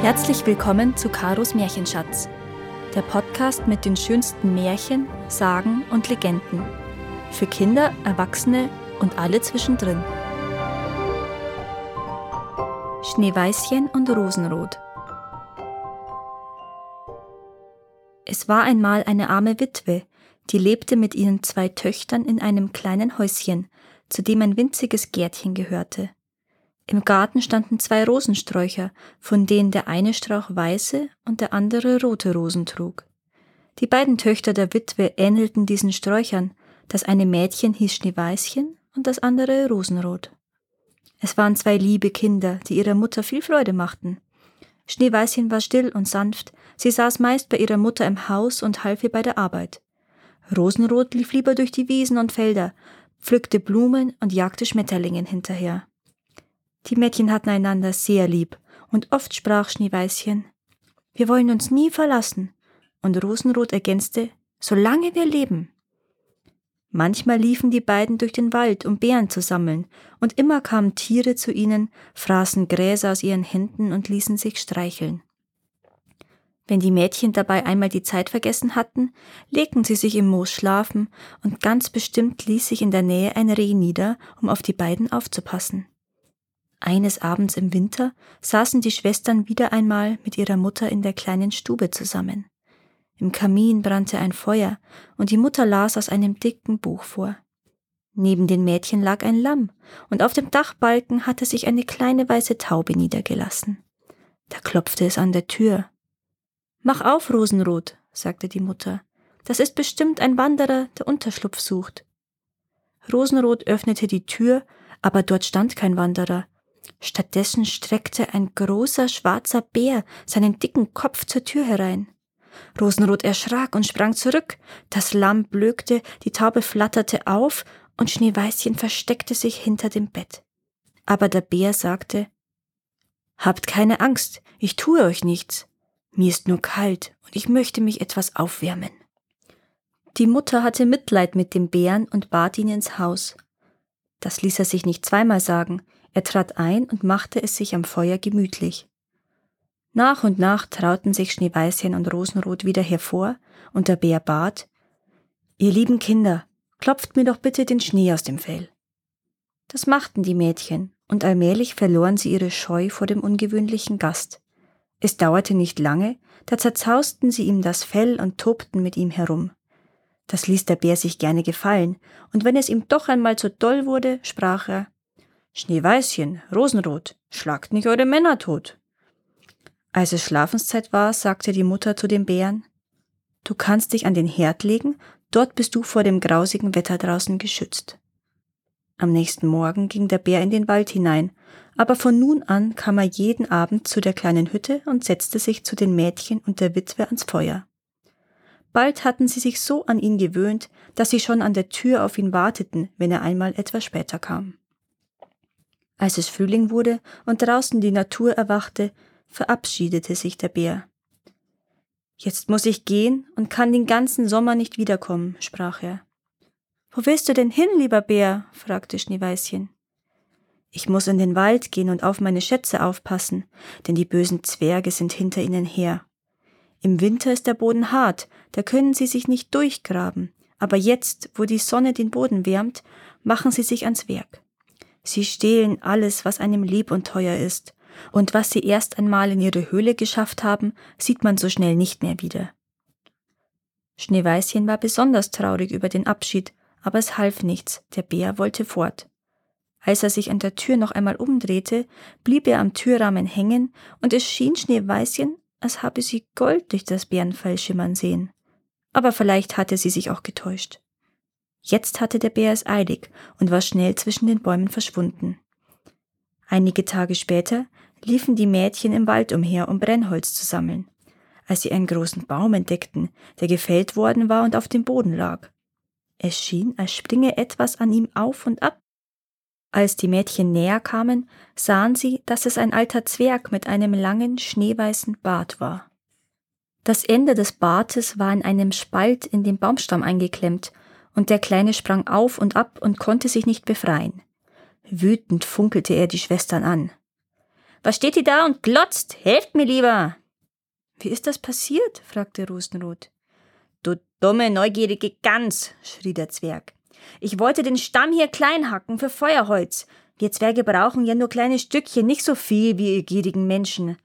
Herzlich willkommen zu Karos Märchenschatz, der Podcast mit den schönsten Märchen, Sagen und Legenden. Für Kinder, Erwachsene und alle zwischendrin. Schneeweißchen und Rosenrot. Es war einmal eine arme Witwe, die lebte mit ihren zwei Töchtern in einem kleinen Häuschen, zu dem ein winziges Gärtchen gehörte. Im Garten standen zwei Rosensträucher, von denen der eine Strauch weiße und der andere rote Rosen trug. Die beiden Töchter der Witwe ähnelten diesen Sträuchern, das eine Mädchen hieß Schneeweißchen und das andere Rosenrot. Es waren zwei liebe Kinder, die ihrer Mutter viel Freude machten. Schneeweißchen war still und sanft, sie saß meist bei ihrer Mutter im Haus und half ihr bei der Arbeit. Rosenrot lief lieber durch die Wiesen und Felder, pflückte Blumen und jagte Schmetterlingen hinterher. Die Mädchen hatten einander sehr lieb, und oft sprach Schneeweißchen Wir wollen uns nie verlassen, und Rosenrot ergänzte Solange wir leben. Manchmal liefen die beiden durch den Wald, um Beeren zu sammeln, und immer kamen Tiere zu ihnen, fraßen Gräser aus ihren Händen und ließen sich streicheln. Wenn die Mädchen dabei einmal die Zeit vergessen hatten, legten sie sich im Moos schlafen, und ganz bestimmt ließ sich in der Nähe ein Reh nieder, um auf die beiden aufzupassen. Eines Abends im Winter saßen die Schwestern wieder einmal mit ihrer Mutter in der kleinen Stube zusammen. Im Kamin brannte ein Feuer, und die Mutter las aus einem dicken Buch vor. Neben den Mädchen lag ein Lamm, und auf dem Dachbalken hatte sich eine kleine weiße Taube niedergelassen. Da klopfte es an der Tür. Mach auf, Rosenrot, sagte die Mutter. Das ist bestimmt ein Wanderer, der Unterschlupf sucht. Rosenrot öffnete die Tür, aber dort stand kein Wanderer, Stattdessen streckte ein großer schwarzer Bär seinen dicken Kopf zur Tür herein. Rosenrot erschrak und sprang zurück. Das Lamm blökte, die Taube flatterte auf und Schneeweißchen versteckte sich hinter dem Bett. Aber der Bär sagte, Habt keine Angst, ich tue euch nichts. Mir ist nur kalt und ich möchte mich etwas aufwärmen. Die Mutter hatte Mitleid mit dem Bären und bat ihn ins Haus. Das ließ er sich nicht zweimal sagen. Er trat ein und machte es sich am Feuer gemütlich. Nach und nach trauten sich Schneeweißchen und Rosenrot wieder hervor, und der Bär bat Ihr lieben Kinder, klopft mir doch bitte den Schnee aus dem Fell. Das machten die Mädchen, und allmählich verloren sie ihre Scheu vor dem ungewöhnlichen Gast. Es dauerte nicht lange, da zerzausten sie ihm das Fell und tobten mit ihm herum. Das ließ der Bär sich gerne gefallen, und wenn es ihm doch einmal zu doll wurde, sprach er Schneeweißchen, Rosenrot, schlagt nicht eure Männer tot. Als es Schlafenszeit war, sagte die Mutter zu dem Bären, Du kannst dich an den Herd legen, dort bist du vor dem grausigen Wetter draußen geschützt. Am nächsten Morgen ging der Bär in den Wald hinein, aber von nun an kam er jeden Abend zu der kleinen Hütte und setzte sich zu den Mädchen und der Witwe ans Feuer. Bald hatten sie sich so an ihn gewöhnt, dass sie schon an der Tür auf ihn warteten, wenn er einmal etwas später kam. Als es Frühling wurde und draußen die Natur erwachte, verabschiedete sich der Bär. Jetzt muss ich gehen und kann den ganzen Sommer nicht wiederkommen, sprach er. Wo willst du denn hin, lieber Bär? fragte Schneeweißchen. Ich muss in den Wald gehen und auf meine Schätze aufpassen, denn die bösen Zwerge sind hinter ihnen her. Im Winter ist der Boden hart, da können sie sich nicht durchgraben, aber jetzt, wo die Sonne den Boden wärmt, machen sie sich ans Werk. Sie stehlen alles, was einem lieb und teuer ist, und was sie erst einmal in ihre Höhle geschafft haben, sieht man so schnell nicht mehr wieder. Schneeweißchen war besonders traurig über den Abschied, aber es half nichts, der Bär wollte fort. Als er sich an der Tür noch einmal umdrehte, blieb er am Türrahmen hängen, und es schien Schneeweißchen, als habe sie Gold durch das Bärenfell schimmern sehen. Aber vielleicht hatte sie sich auch getäuscht. Jetzt hatte der Bär es eilig und war schnell zwischen den Bäumen verschwunden. Einige Tage später liefen die Mädchen im Wald umher, um Brennholz zu sammeln, als sie einen großen Baum entdeckten, der gefällt worden war und auf dem Boden lag. Es schien, als springe etwas an ihm auf und ab. Als die Mädchen näher kamen, sahen sie, dass es ein alter Zwerg mit einem langen, schneeweißen Bart war. Das Ende des Bartes war in einem Spalt in dem Baumstamm eingeklemmt, und der Kleine sprang auf und ab und konnte sich nicht befreien. Wütend funkelte er die Schwestern an. Was steht ihr da und glotzt? Helft mir lieber! Wie ist das passiert? fragte Rosenrot. Du dumme, neugierige Gans, schrie der Zwerg. Ich wollte den Stamm hier klein hacken für Feuerholz. Wir Zwerge brauchen ja nur kleine Stückchen, nicht so viel wie ihr gierigen Menschen.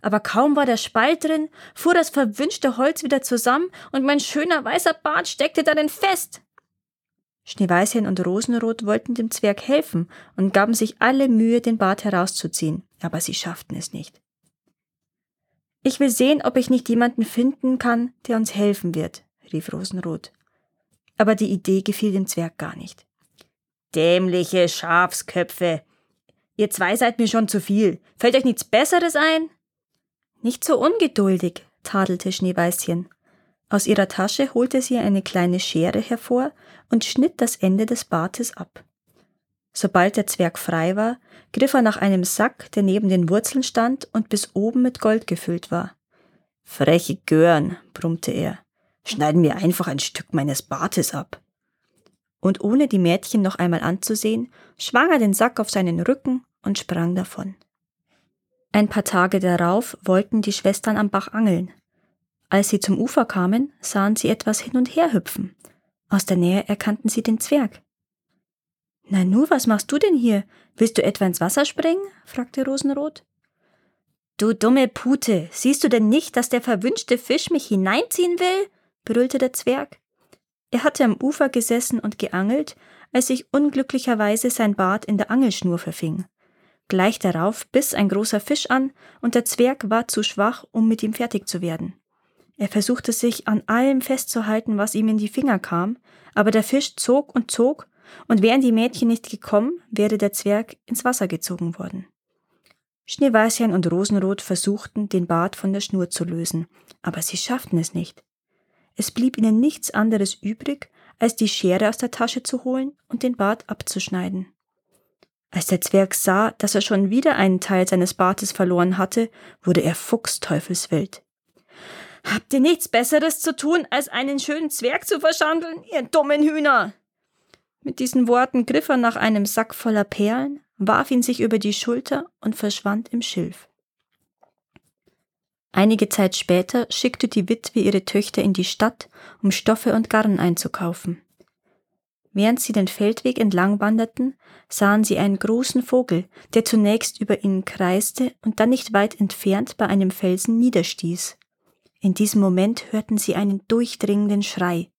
Aber kaum war der Spalt drin, fuhr das verwünschte Holz wieder zusammen und mein schöner weißer Bart steckte darin fest. Schneeweißchen und Rosenrot wollten dem Zwerg helfen und gaben sich alle Mühe, den Bart herauszuziehen, aber sie schafften es nicht. Ich will sehen, ob ich nicht jemanden finden kann, der uns helfen wird, rief Rosenrot. Aber die Idee gefiel dem Zwerg gar nicht. Dämliche Schafsköpfe. Ihr zwei seid mir schon zu viel. Fällt euch nichts Besseres ein? Nicht so ungeduldig, tadelte Schneeweißchen. Aus ihrer Tasche holte sie eine kleine Schere hervor und schnitt das Ende des Bartes ab. Sobald der Zwerg frei war, griff er nach einem Sack, der neben den Wurzeln stand und bis oben mit Gold gefüllt war. Freche Gören, brummte er, schneiden mir einfach ein Stück meines Bartes ab. Und ohne die Mädchen noch einmal anzusehen, schwang er den Sack auf seinen Rücken und sprang davon. Ein paar Tage darauf wollten die Schwestern am Bach angeln. Als sie zum Ufer kamen, sahen sie etwas hin und her hüpfen. Aus der Nähe erkannten sie den Zwerg. Na nu, was machst du denn hier? Willst du etwa ins Wasser springen? fragte Rosenrot. Du dumme Pute, siehst du denn nicht, dass der verwünschte Fisch mich hineinziehen will? brüllte der Zwerg. Er hatte am Ufer gesessen und geangelt, als sich unglücklicherweise sein Bart in der Angelschnur verfing. Gleich darauf biss ein großer Fisch an, und der Zwerg war zu schwach, um mit ihm fertig zu werden. Er versuchte sich an allem festzuhalten, was ihm in die Finger kam, aber der Fisch zog und zog, und wären die Mädchen nicht gekommen, wäre der Zwerg ins Wasser gezogen worden. Schneeweißchen und Rosenrot versuchten, den Bart von der Schnur zu lösen, aber sie schafften es nicht. Es blieb ihnen nichts anderes übrig, als die Schere aus der Tasche zu holen und den Bart abzuschneiden. Als der Zwerg sah, dass er schon wieder einen Teil seines Bartes verloren hatte, wurde er fuchsteufelswild. Habt ihr nichts Besseres zu tun, als einen schönen Zwerg zu verschandeln, ihr dummen Hühner? Mit diesen Worten griff er nach einem Sack voller Perlen, warf ihn sich über die Schulter und verschwand im Schilf. Einige Zeit später schickte die Witwe ihre Töchter in die Stadt, um Stoffe und Garn einzukaufen. Während sie den Feldweg entlang wanderten, sahen sie einen großen Vogel, der zunächst über ihnen kreiste und dann nicht weit entfernt bei einem Felsen niederstieß. In diesem Moment hörten sie einen durchdringenden Schrei.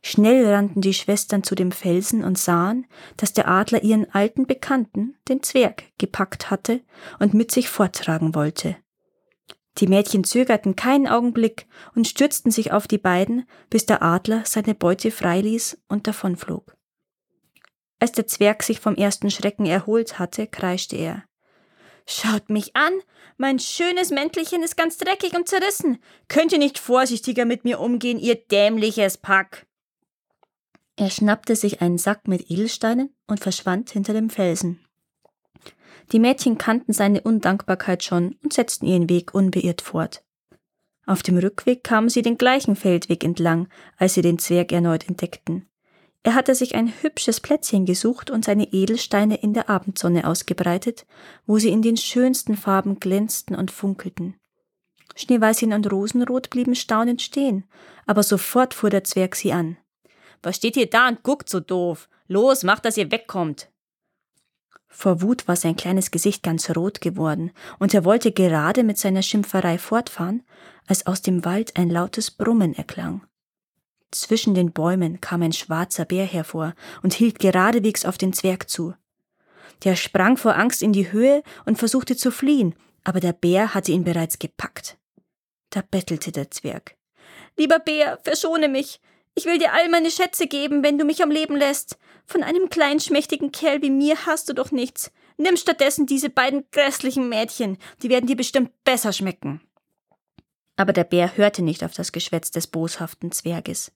Schnell rannten die Schwestern zu dem Felsen und sahen, dass der Adler ihren alten Bekannten, den Zwerg, gepackt hatte und mit sich forttragen wollte. Die Mädchen zögerten keinen Augenblick und stürzten sich auf die beiden, bis der Adler seine Beute freiließ und davonflog. Als der Zwerg sich vom ersten Schrecken erholt hatte, kreischte er. Schaut mich an, mein schönes Mäntelchen ist ganz dreckig und zerrissen. Könnt ihr nicht vorsichtiger mit mir umgehen, ihr dämliches Pack? Er schnappte sich einen Sack mit Edelsteinen und verschwand hinter dem Felsen. Die Mädchen kannten seine Undankbarkeit schon und setzten ihren Weg unbeirrt fort. Auf dem Rückweg kamen sie den gleichen Feldweg entlang, als sie den Zwerg erneut entdeckten. Er hatte sich ein hübsches Plätzchen gesucht und seine Edelsteine in der Abendsonne ausgebreitet, wo sie in den schönsten Farben glänzten und funkelten. Schneeweißchen und Rosenrot blieben staunend stehen, aber sofort fuhr der Zwerg sie an. Was steht ihr da und guckt so doof? Los, macht, dass ihr wegkommt! Vor Wut war sein kleines Gesicht ganz rot geworden, und er wollte gerade mit seiner Schimpferei fortfahren, als aus dem Wald ein lautes Brummen erklang. Zwischen den Bäumen kam ein schwarzer Bär hervor und hielt geradewegs auf den Zwerg zu. Der sprang vor Angst in die Höhe und versuchte zu fliehen, aber der Bär hatte ihn bereits gepackt. Da bettelte der Zwerg. Lieber Bär, verschone mich. Ich will dir all meine Schätze geben, wenn du mich am Leben lässt. Von einem kleinen schmächtigen Kerl wie mir hast du doch nichts. Nimm stattdessen diese beiden grässlichen Mädchen, die werden dir bestimmt besser schmecken. Aber der Bär hörte nicht auf das Geschwätz des boshaften Zwerges.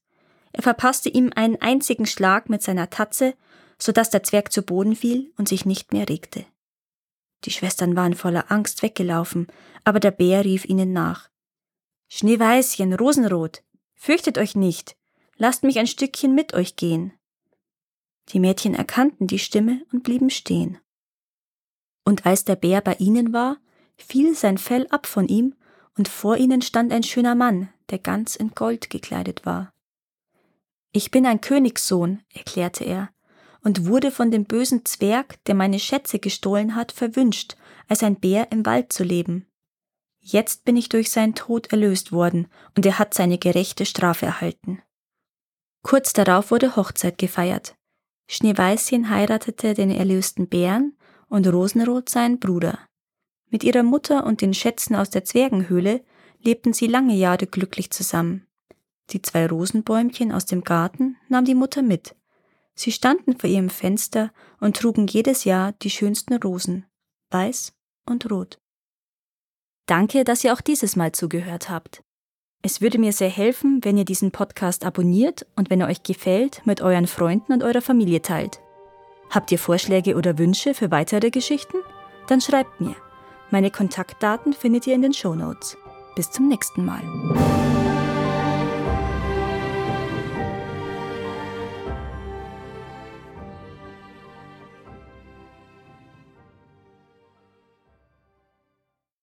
Er verpasste ihm einen einzigen Schlag mit seiner Tatze, so dass der Zwerg zu Boden fiel und sich nicht mehr regte. Die Schwestern waren voller Angst weggelaufen, aber der Bär rief ihnen nach. Schneeweißchen, Rosenrot, fürchtet euch nicht, lasst mich ein Stückchen mit euch gehen. Die Mädchen erkannten die Stimme und blieben stehen. Und als der Bär bei ihnen war, fiel sein Fell ab von ihm, und vor ihnen stand ein schöner Mann, der ganz in Gold gekleidet war. Ich bin ein Königssohn, erklärte er, und wurde von dem bösen Zwerg, der meine Schätze gestohlen hat, verwünscht, als ein Bär im Wald zu leben. Jetzt bin ich durch seinen Tod erlöst worden, und er hat seine gerechte Strafe erhalten. Kurz darauf wurde Hochzeit gefeiert. Schneeweißchen heiratete den erlösten Bären und Rosenrot seinen Bruder. Mit ihrer Mutter und den Schätzen aus der Zwergenhöhle lebten sie lange Jahre glücklich zusammen. Die zwei Rosenbäumchen aus dem Garten nahm die Mutter mit. Sie standen vor ihrem Fenster und trugen jedes Jahr die schönsten Rosen, weiß und rot. Danke, dass ihr auch dieses Mal zugehört habt. Es würde mir sehr helfen, wenn ihr diesen Podcast abonniert und wenn er euch gefällt, mit euren Freunden und eurer Familie teilt. Habt ihr Vorschläge oder Wünsche für weitere Geschichten? Dann schreibt mir. Meine Kontaktdaten findet ihr in den Show Notes. Bis zum nächsten Mal.